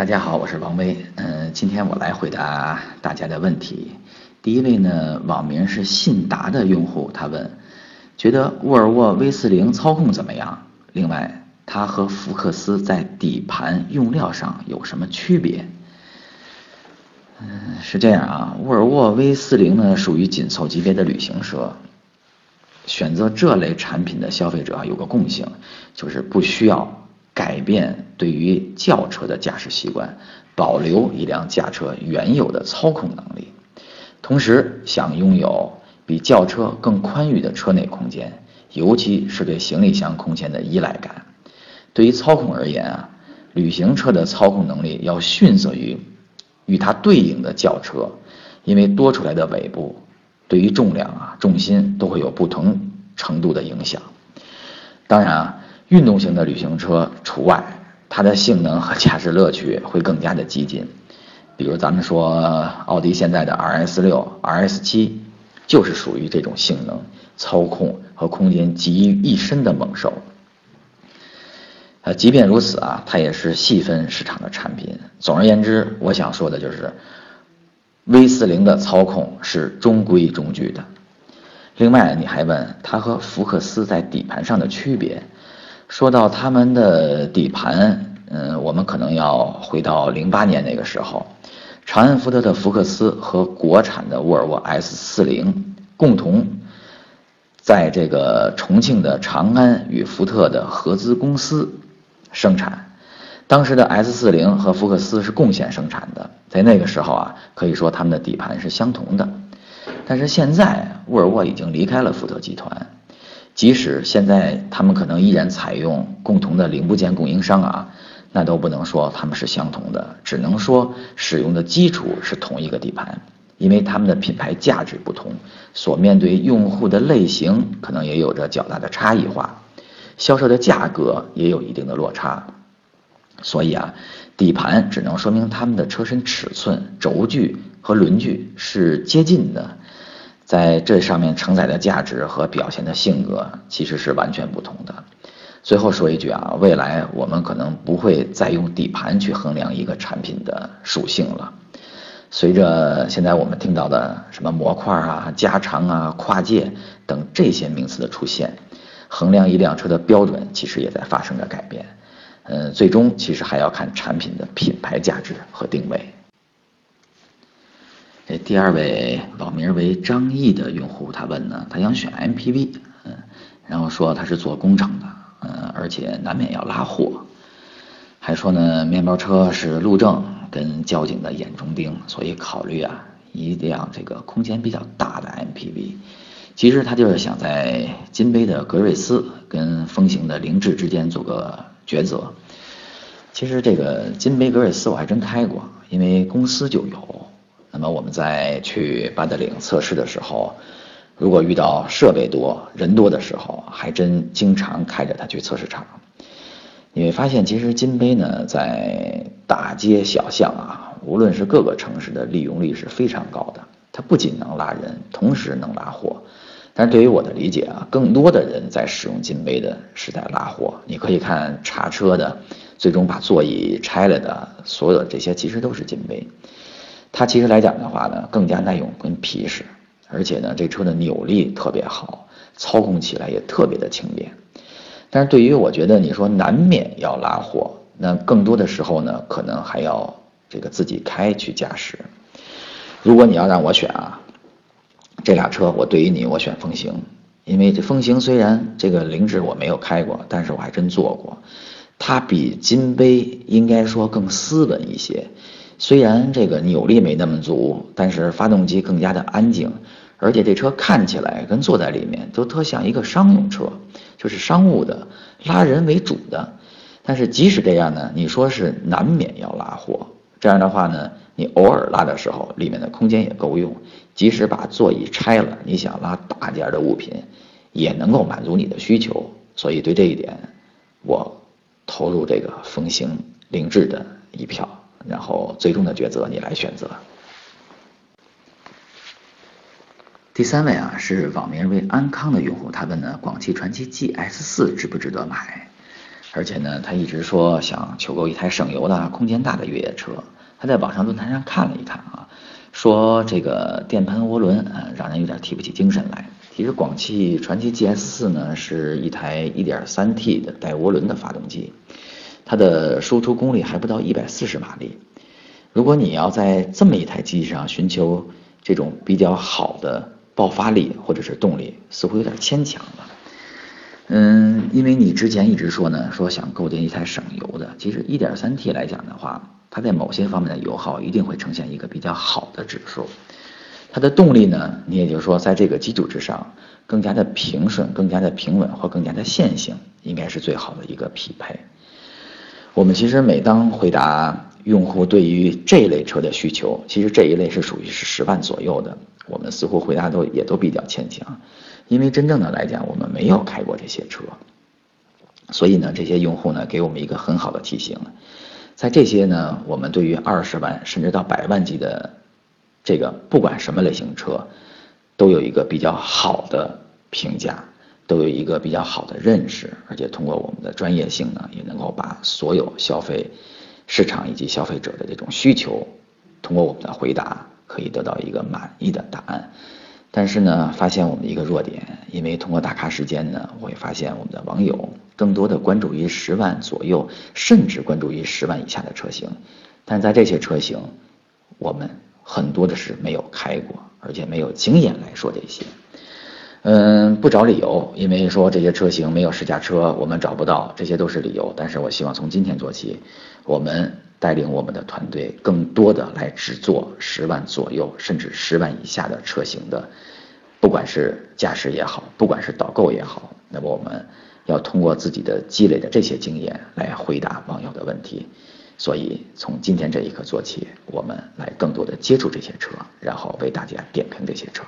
大家好，我是王威。嗯，今天我来回答大家的问题。第一位呢，网名是信达的用户，他问，觉得沃尔沃 V 四零操控怎么样？另外，它和福克斯在底盘用料上有什么区别？嗯，是这样啊，沃尔沃 V 四零呢属于紧凑级别的旅行车。选择这类产品的消费者，有个共性，就是不需要改变对于轿车的驾驶习惯，保留一辆驾车原有的操控能力，同时想拥有比轿车更宽裕的车内空间，尤其是对行李箱空间的依赖感。对于操控而言啊，旅行车的操控能力要逊色于与它对应的轿车，因为多出来的尾部。对于重量啊、重心都会有不同程度的影响。当然啊，运动型的旅行车除外，它的性能和驾驶乐趣会更加的激进。比如咱们说奥迪现在的 RS 六、RS 七，就是属于这种性能、操控和空间集于一身的猛兽。呃，即便如此啊，它也是细分市场的产品。总而言之，我想说的就是。V 四零的操控是中规中矩的。另外，你还问它和福克斯在底盘上的区别。说到他们的底盘，嗯，我们可能要回到零八年那个时候，长安福特的福克斯和国产的沃尔沃 S 四零共同在这个重庆的长安与福特的合资公司生产。当时的 S 四零和福克斯是共线生产的，在那个时候啊，可以说他们的底盘是相同的。但是现在沃尔沃已经离开了福特集团，即使现在他们可能依然采用共同的零部件供应商啊，那都不能说他们是相同的，只能说使用的基础是同一个底盘，因为他们的品牌价值不同，所面对用户的类型可能也有着较大的差异化，销售的价格也有一定的落差。所以啊，底盘只能说明它们的车身尺寸、轴距和轮距是接近的，在这上面承载的价值和表现的性格其实是完全不同的。最后说一句啊，未来我们可能不会再用底盘去衡量一个产品的属性了。随着现在我们听到的什么模块啊、加长啊、跨界等这些名词的出现，衡量一辆车的标准其实也在发生着改变。嗯，最终其实还要看产品的品牌价值和定位。第二位网名为张毅的用户，他问呢，他想选 MPV，嗯，然后说他是做工程的，嗯，而且难免要拉货，还说呢，面包车是路政跟交警的眼中钉，所以考虑啊一辆这个空间比较大的 MPV。其实他就是想在金杯的格瑞斯跟风行的凌志之间做个。抉择，其实这个金杯格瑞斯我还真开过，因为公司就有。那么我们在去八达岭测试的时候，如果遇到设备多、人多的时候，还真经常开着它去测试场。你会发现，其实金杯呢，在大街小巷啊，无论是各个城市的利用率是非常高的。它不仅能拉人，同时能拉货。但是对于我的理解啊，更多的人在使用金杯的是在拉货。你可以看查车的，最终把座椅拆了的，所有的这些其实都是金杯。它其实来讲的话呢，更加耐用跟皮实，而且呢，这车的扭力特别好，操控起来也特别的轻便。但是对于我觉得你说难免要拉货，那更多的时候呢，可能还要这个自己开去驾驶。如果你要让我选啊。这俩车，我对于你，我选风行，因为这风行虽然这个凌志我没有开过，但是我还真坐过，它比金杯应该说更斯文一些。虽然这个扭力没那么足，但是发动机更加的安静，而且这车看起来跟坐在里面都特像一个商用车，就是商务的，拉人为主的。但是即使这样呢，你说是难免要拉货，这样的话呢？你偶尔拉的时候，里面的空间也够用。即使把座椅拆了，你想拉大件的物品，也能够满足你的需求。所以对这一点，我投入这个风行凌志的一票。然后最终的抉择你来选择。第三位啊是网名为安康的用户，他问呢，广汽传祺 GS 四值不值得买？而且呢，他一直说想求购一台省油的、空间大的越野车。他在网上论坛上看了一看啊，说这个电喷涡轮啊，让人有点提不起精神来。其实广汽传祺 GS 四呢是一台 1.3T 的带涡轮的发动机，它的输出功率还不到140马力。如果你要在这么一台机器上寻求这种比较好的爆发力或者是动力，似乎有点牵强了。嗯，因为你之前一直说呢，说想构建一台省油的，其实 1.3T 来讲的话，它在某些方面的油耗一定会呈现一个比较好的指数。它的动力呢，你也就是说，在这个基础之上，更加的平顺、更加的平稳或更加的线性，应该是最好的一个匹配。我们其实每当回答用户对于这一类车的需求，其实这一类是属于是十万左右的，我们似乎回答都也都比较牵强，因为真正的来讲，我们没有开过这些车，所以呢，这些用户呢给我们一个很好的提醒，在这些呢，我们对于二十万甚至到百万级的。这个不管什么类型车，都有一个比较好的评价，都有一个比较好的认识，而且通过我们的专业性呢，也能够把所有消费市场以及消费者的这种需求，通过我们的回答可以得到一个满意的答案。但是呢，发现我们一个弱点，因为通过打卡时间呢，我会发现我们的网友更多的关注于十万左右，甚至关注于十万以下的车型，但在这些车型，我们。很多的是没有开过，而且没有经验来说这些，嗯，不找理由，因为说这些车型没有试驾车，我们找不到，这些都是理由。但是我希望从今天做起，我们带领我们的团队，更多的来制作十万左右，甚至十万以下的车型的，不管是驾驶也好，不管是导购也好，那么我们要通过自己的积累的这些经验来回答网友的问题。所以从今天这一刻做起，我们来更多的接触这些车，然后为大家点评这些车。